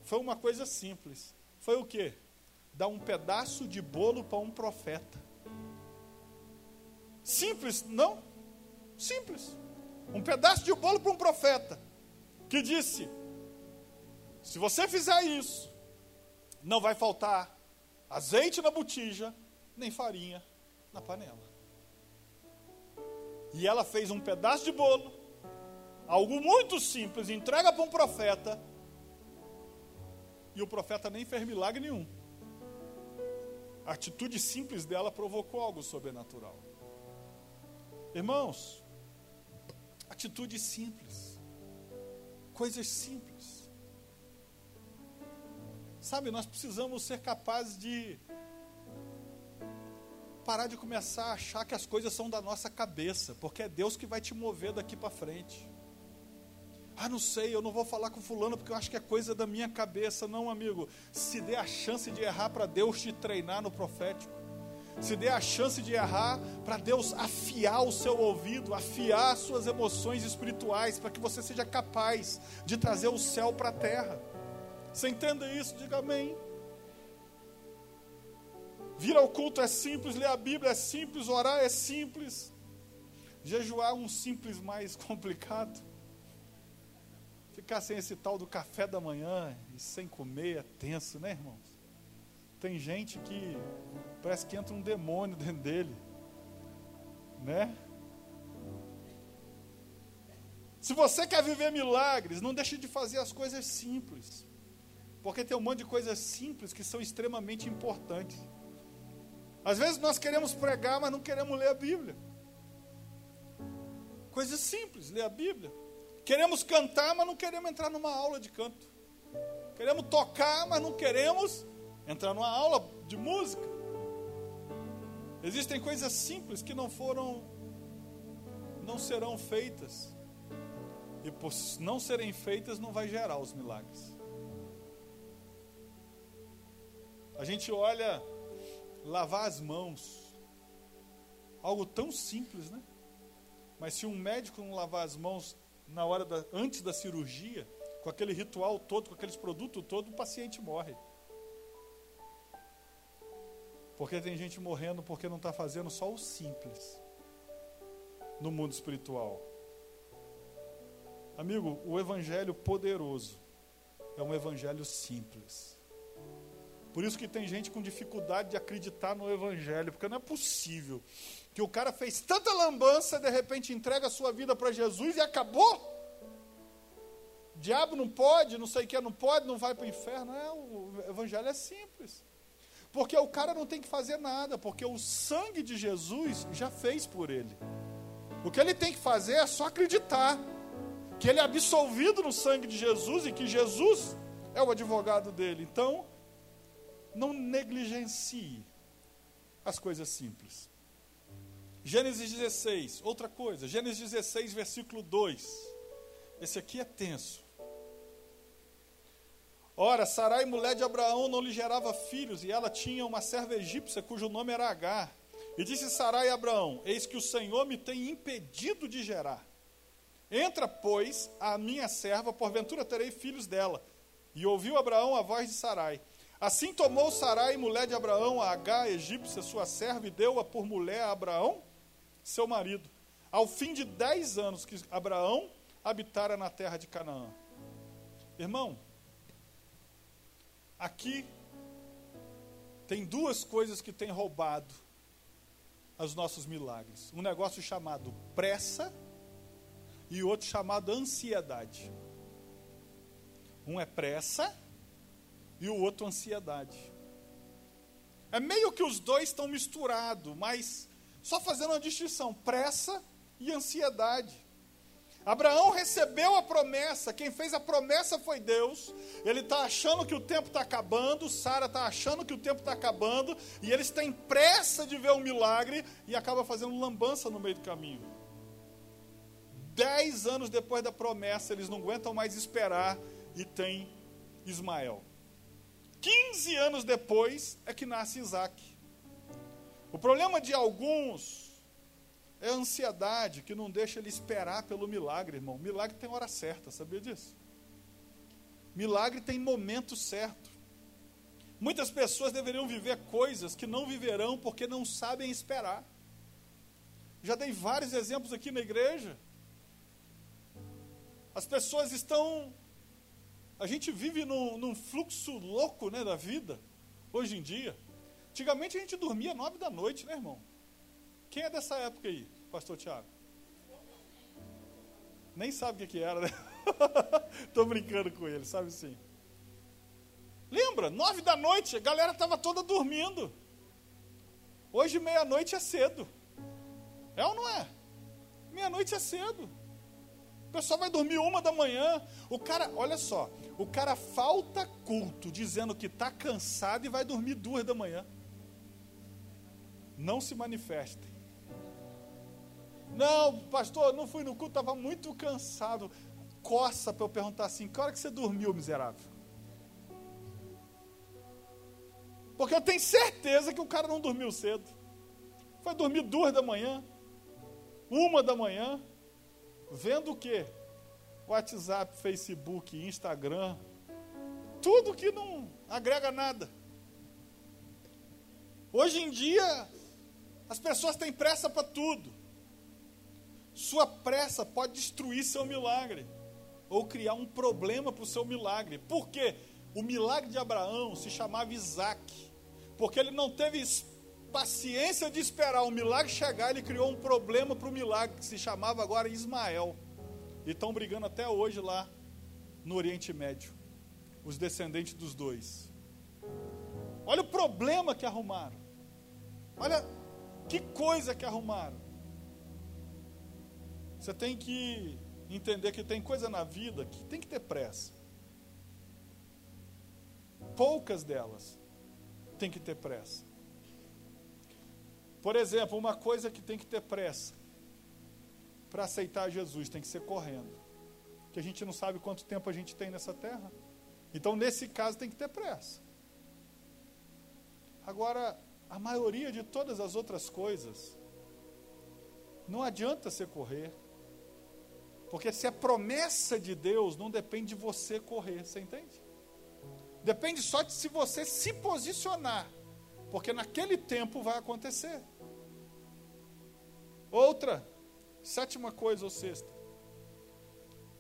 foi uma coisa simples. Foi o que? Dar um pedaço de bolo para um profeta. Simples, não? Simples. Um pedaço de bolo para um profeta que disse: se você fizer isso, não vai faltar azeite na botija, nem farinha na panela. E ela fez um pedaço de bolo, algo muito simples, entrega para um profeta, e o profeta nem fez milagre nenhum. A atitude simples dela provocou algo sobrenatural. Irmãos, atitude simples, coisas simples. Sabe, nós precisamos ser capazes de parar de começar a achar que as coisas são da nossa cabeça, porque é Deus que vai te mover daqui para frente. Ah, não sei, eu não vou falar com fulano porque eu acho que é coisa da minha cabeça. Não, amigo. Se dê a chance de errar para Deus te treinar no profético. Se dê a chance de errar para Deus afiar o seu ouvido, afiar as suas emoções espirituais, para que você seja capaz de trazer o céu para a terra. Você entenda isso? Diga amém. Vir ao culto é simples, ler a Bíblia é simples, orar é simples. Jejuar é um simples mais complicado. Ficar sem esse tal do café da manhã e sem comer é tenso, né, irmãos? Tem gente que parece que entra um demônio dentro dele, né? Se você quer viver milagres, não deixe de fazer as coisas simples. Porque tem um monte de coisas simples que são extremamente importantes. Às vezes nós queremos pregar, mas não queremos ler a Bíblia. Coisas simples, ler a Bíblia. Queremos cantar, mas não queremos entrar numa aula de canto. Queremos tocar, mas não queremos entrar numa aula de música. Existem coisas simples que não foram, não serão feitas. E por não serem feitas, não vai gerar os milagres. A gente olha lavar as mãos, algo tão simples, né? Mas se um médico não lavar as mãos na hora da, antes da cirurgia, com aquele ritual todo, com aqueles produtos todos, o paciente morre. Porque tem gente morrendo porque não está fazendo só o simples no mundo espiritual. Amigo, o evangelho poderoso é um evangelho simples. Por isso que tem gente com dificuldade de acreditar no evangelho, porque não é possível que o cara fez tanta lambança, de repente entrega a sua vida para Jesus e acabou. Diabo não pode, não sei o que, não pode, não vai para o inferno. É, o evangelho é simples. Porque o cara não tem que fazer nada, porque o sangue de Jesus já fez por ele. O que ele tem que fazer é só acreditar que ele é absolvido no sangue de Jesus e que Jesus é o advogado dele. Então, não negligencie as coisas simples. Gênesis 16, outra coisa, Gênesis 16, versículo 2. Esse aqui é tenso. Ora, Sarai, mulher de Abraão, não lhe gerava filhos, e ela tinha uma serva egípcia cujo nome era Agar. E disse Sarai a Abraão: Eis que o Senhor me tem impedido de gerar. Entra, pois, a minha serva, porventura terei filhos dela. E ouviu Abraão a voz de Sarai. Assim tomou Sarai, mulher de Abraão, a Agar, egípcia, sua serva, e deu-a por mulher a Abraão, seu marido, ao fim de dez anos que Abraão habitara na terra de Canaã. Irmão, aqui tem duas coisas que têm roubado os nossos milagres: um negócio chamado pressa e outro chamado ansiedade. Um é pressa e o outro ansiedade. É meio que os dois estão misturados, mas só fazendo uma distinção: pressa e ansiedade. Abraão recebeu a promessa, quem fez a promessa foi Deus. Ele está achando que o tempo está acabando, Sara está achando que o tempo está acabando, e eles têm pressa de ver o um milagre e acaba fazendo lambança no meio do caminho. Dez anos depois da promessa, eles não aguentam mais esperar e tem Ismael. Quinze anos depois é que nasce Isaac. O problema de alguns é a ansiedade que não deixa ele esperar pelo milagre, irmão. Milagre tem hora certa, sabia disso? Milagre tem momento certo. Muitas pessoas deveriam viver coisas que não viverão porque não sabem esperar. Já dei vários exemplos aqui na igreja. As pessoas estão. A gente vive num, num fluxo louco né, da vida, hoje em dia. Antigamente a gente dormia nove da noite, né, irmão? Quem é dessa época aí, pastor Tiago? Nem sabe o que, que era, né? Estou brincando com ele, sabe sim. Lembra? Nove da noite, a galera estava toda dormindo. Hoje meia-noite é cedo. É ou não é? Meia-noite é cedo. O pessoal vai dormir uma da manhã. O cara, olha só, o cara falta culto dizendo que está cansado e vai dormir duas da manhã. Não se manifestem. Não, pastor, não fui no culto, estava muito cansado. Coça para eu perguntar assim: que hora que você dormiu, miserável? Porque eu tenho certeza que o cara não dormiu cedo. Foi dormir duas da manhã, uma da manhã, vendo o quê? WhatsApp, Facebook, Instagram, tudo que não agrega nada. Hoje em dia, as pessoas têm pressa para tudo. Sua pressa pode destruir seu milagre ou criar um problema para o seu milagre. Por quê? O milagre de Abraão se chamava Isaac, porque ele não teve paciência de esperar o milagre chegar, ele criou um problema para o milagre, que se chamava agora Ismael. E estão brigando até hoje lá no Oriente Médio, os descendentes dos dois. Olha o problema que arrumaram. Olha que coisa que arrumaram. Você tem que entender que tem coisa na vida que tem que ter pressa. Poucas delas tem que ter pressa. Por exemplo, uma coisa que tem que ter pressa para aceitar Jesus tem que ser correndo. Que a gente não sabe quanto tempo a gente tem nessa terra. Então, nesse caso, tem que ter pressa. Agora, a maioria de todas as outras coisas, não adianta você correr. Porque se é promessa de Deus, não depende de você correr, você entende? Depende só de se você se posicionar porque naquele tempo vai acontecer. Outra, sétima coisa ou sexta.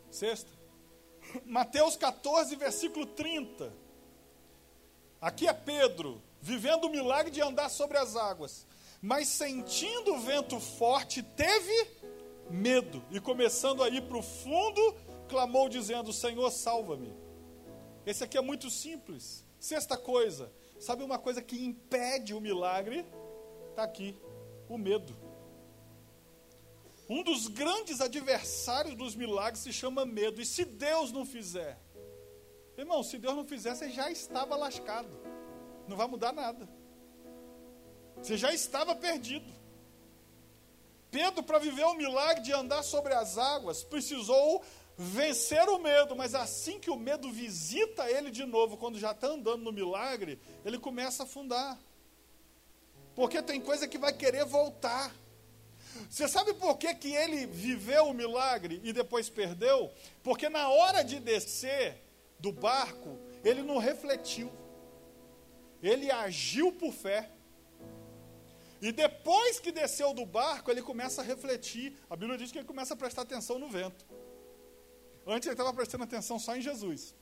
Sexta. Mateus 14, versículo 30. Aqui é Pedro, vivendo o milagre de andar sobre as águas. Mas sentindo o vento forte, teve medo. E começando a ir para o fundo, clamou, dizendo: Senhor, salva-me. Esse aqui é muito simples. Sexta coisa, Sabe uma coisa que impede o milagre? Está aqui: o medo. Um dos grandes adversários dos milagres se chama medo. E se Deus não fizer? Irmão, se Deus não fizer, você já estava lascado. Não vai mudar nada. Você já estava perdido. Pedro, para viver o milagre de andar sobre as águas, precisou vencer o medo, mas assim que o medo visita ele de novo, quando já está andando no milagre, ele começa a afundar. Porque tem coisa que vai querer voltar. Você sabe por que, que ele viveu o milagre e depois perdeu? Porque na hora de descer do barco, ele não refletiu. Ele agiu por fé. E depois que desceu do barco, ele começa a refletir. A Bíblia diz que ele começa a prestar atenção no vento. Antes ele estava prestando atenção só em Jesus.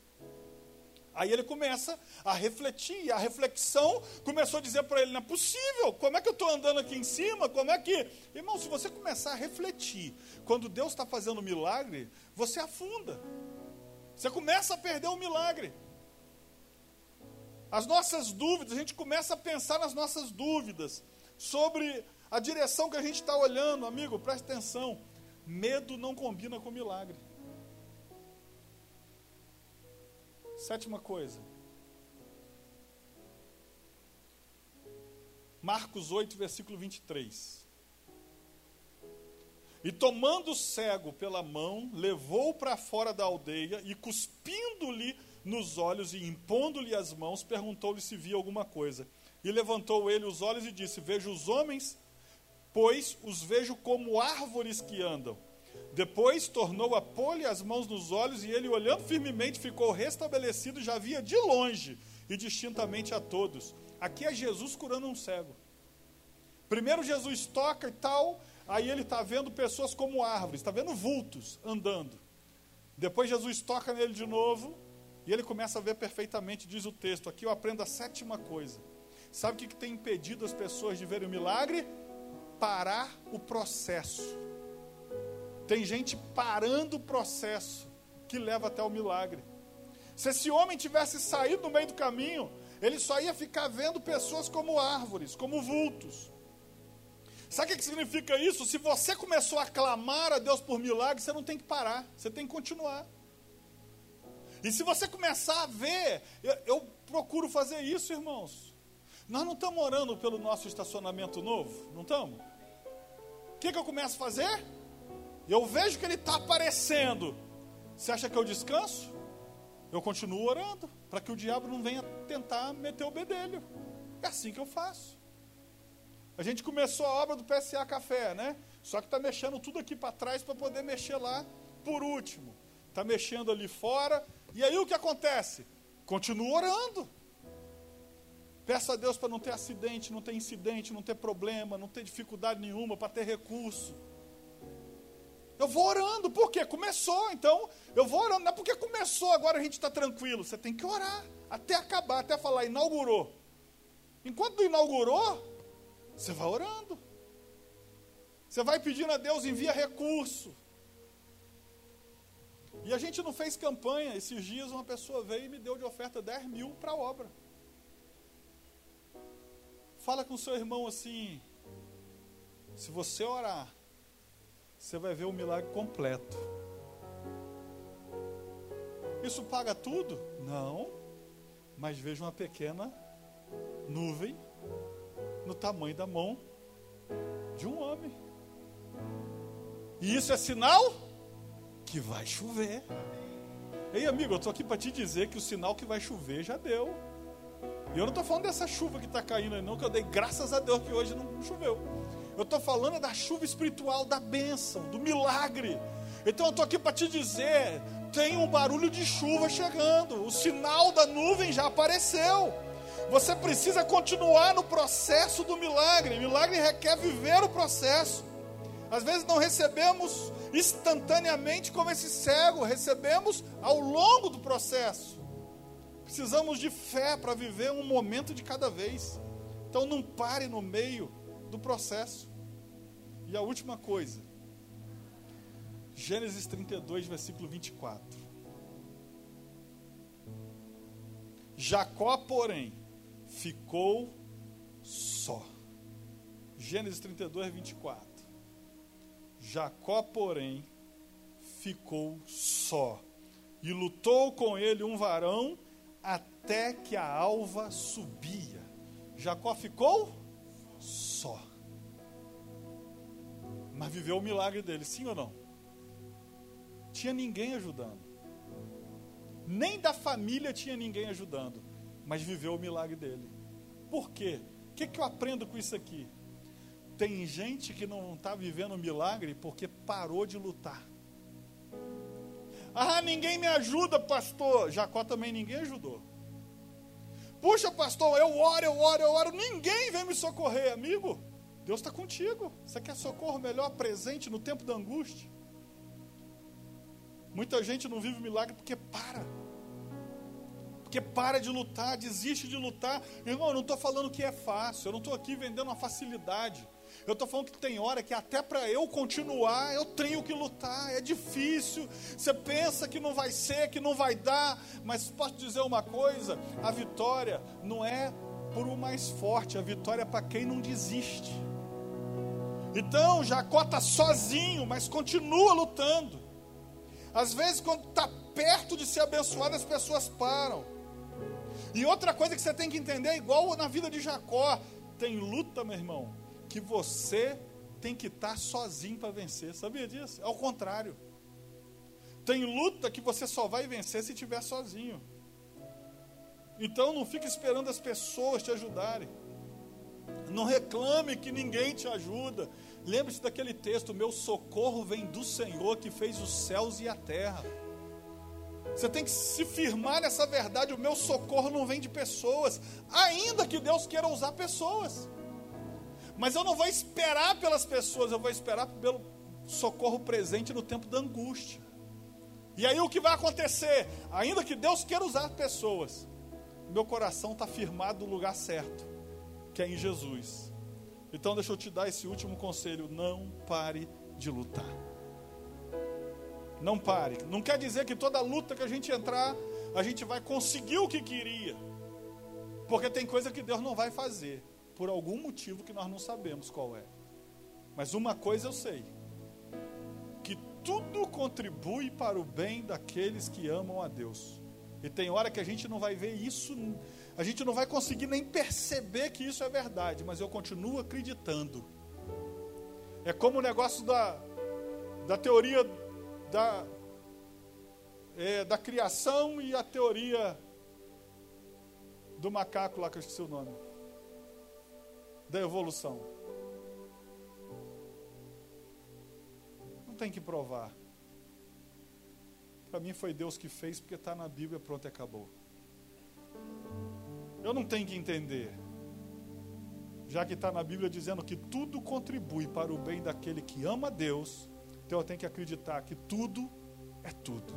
Aí ele começa a refletir, a reflexão começou a dizer para ele: não é possível, como é que eu estou andando aqui em cima? Como é que. Irmão, se você começar a refletir, quando Deus está fazendo um milagre, você afunda. Você começa a perder o milagre. As nossas dúvidas, a gente começa a pensar nas nossas dúvidas sobre a direção que a gente está olhando, amigo, preste atenção. Medo não combina com milagre. Sétima coisa. Marcos 8, versículo 23. E tomando o cego pela mão, levou-o para fora da aldeia e, cuspindo-lhe nos olhos e impondo-lhe as mãos, perguntou-lhe se via alguma coisa. E levantou ele os olhos e disse: Vejo os homens, pois os vejo como árvores que andam. Depois tornou a pôr-lhe as mãos nos olhos e ele, olhando firmemente, ficou restabelecido, já via de longe e distintamente a todos. Aqui é Jesus curando um cego. Primeiro Jesus toca e tal, aí ele está vendo pessoas como árvores, está vendo vultos andando. Depois Jesus toca nele de novo e ele começa a ver perfeitamente, diz o texto. Aqui eu aprendo a sétima coisa. Sabe o que, que tem impedido as pessoas de verem o milagre? Parar o processo. Tem gente parando o processo que leva até o milagre. Se esse homem tivesse saído no meio do caminho, ele só ia ficar vendo pessoas como árvores, como vultos. Sabe o que significa isso? Se você começou a clamar a Deus por milagre, você não tem que parar, você tem que continuar. E se você começar a ver, eu, eu procuro fazer isso, irmãos. Nós não estamos orando pelo nosso estacionamento novo, não estamos? O que, que eu começo a fazer? Eu vejo que ele está aparecendo. Você acha que eu descanso? Eu continuo orando, para que o diabo não venha tentar meter o bedelho. É assim que eu faço. A gente começou a obra do PSA Café, né? Só que está mexendo tudo aqui para trás para poder mexer lá por último. Está mexendo ali fora. E aí o que acontece? Continuo orando. Peço a Deus para não ter acidente, não ter incidente, não ter problema, não ter dificuldade nenhuma, para ter recurso. Eu vou orando, por quê? Começou, então eu vou orando. Não é porque começou, agora a gente está tranquilo. Você tem que orar até acabar, até falar, inaugurou. Enquanto inaugurou, você vai orando. Você vai pedindo a Deus, envia recurso. E a gente não fez campanha. Esses dias uma pessoa veio e me deu de oferta 10 mil para a obra. Fala com seu irmão assim: se você orar, você vai ver o milagre completo. Isso paga tudo? Não. Mas veja uma pequena nuvem no tamanho da mão de um homem. E isso é sinal que vai chover. Ei, amigo, eu estou aqui para te dizer que o sinal que vai chover já deu. E eu não estou falando dessa chuva que está caindo aí, não, que eu dei graças a Deus que hoje não choveu. Eu estou falando da chuva espiritual, da bênção, do milagre. Então eu estou aqui para te dizer: tem um barulho de chuva chegando, o sinal da nuvem já apareceu. Você precisa continuar no processo do milagre. Milagre requer viver o processo. Às vezes não recebemos instantaneamente como esse cego, recebemos ao longo do processo. Precisamos de fé para viver um momento de cada vez. Então não pare no meio do processo. E a última coisa, Gênesis 32, versículo 24. Jacó, porém, ficou só. Gênesis 32, 24. Jacó, porém, ficou só. E lutou com ele um varão até que a alva subia. Jacó ficou só. Mas viveu o milagre dele, sim ou não? Tinha ninguém ajudando. Nem da família tinha ninguém ajudando. Mas viveu o milagre dele. Por quê? O que, que eu aprendo com isso aqui? Tem gente que não está vivendo o milagre porque parou de lutar. Ah, ninguém me ajuda, pastor. Jacó também ninguém ajudou. Puxa, pastor, eu oro, eu oro, eu oro. Ninguém vem me socorrer, amigo. Deus está contigo. Você quer socorro melhor, presente no tempo da angústia? Muita gente não vive milagre porque para. Porque para de lutar, desiste de lutar. Irmão, eu não estou falando que é fácil. Eu não estou aqui vendendo uma facilidade. Eu estou falando que tem hora que até para eu continuar, eu tenho que lutar. É difícil. Você pensa que não vai ser, que não vai dar. Mas posso dizer uma coisa: a vitória não é por o mais forte, a vitória é para quem não desiste. Então, Jacó está sozinho, mas continua lutando. Às vezes, quando está perto de ser abençoado, as pessoas param. E outra coisa que você tem que entender, igual na vida de Jacó, tem luta, meu irmão, que você tem que estar tá sozinho para vencer. Sabia disso? É o contrário. Tem luta que você só vai vencer se estiver sozinho. Então não fique esperando as pessoas te ajudarem. Não reclame que ninguém te ajuda. Lembre-se daquele texto: Meu socorro vem do Senhor que fez os céus e a terra. Você tem que se firmar nessa verdade: o meu socorro não vem de pessoas, ainda que Deus queira usar pessoas. Mas eu não vou esperar pelas pessoas, eu vou esperar pelo socorro presente no tempo da angústia. E aí o que vai acontecer? Ainda que Deus queira usar pessoas, meu coração está firmado no lugar certo, que é em Jesus. Então deixa eu te dar esse último conselho: não pare de lutar. Não pare. Não quer dizer que toda luta que a gente entrar, a gente vai conseguir o que queria. Porque tem coisa que Deus não vai fazer, por algum motivo que nós não sabemos qual é. Mas uma coisa eu sei: que tudo contribui para o bem daqueles que amam a Deus. E tem hora que a gente não vai ver isso, a gente não vai conseguir nem perceber que isso é verdade, mas eu continuo acreditando. É como o negócio da, da teoria da, é, da criação e a teoria do macaco lá, que eu esqueci o nome. Da evolução. Não tem que provar. Para mim foi Deus que fez, porque está na Bíblia, pronto acabou. Eu não tenho que entender. Já que está na Bíblia dizendo que tudo contribui para o bem daquele que ama Deus, então eu tenho que acreditar que tudo é tudo.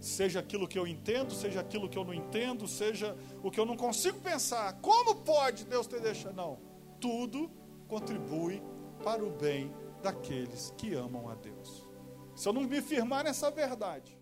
Seja aquilo que eu entendo, seja aquilo que eu não entendo, seja o que eu não consigo pensar. Como pode Deus ter deixado? Não. Tudo contribui para o bem daqueles que amam a Deus. Se eu não me firmar nessa verdade,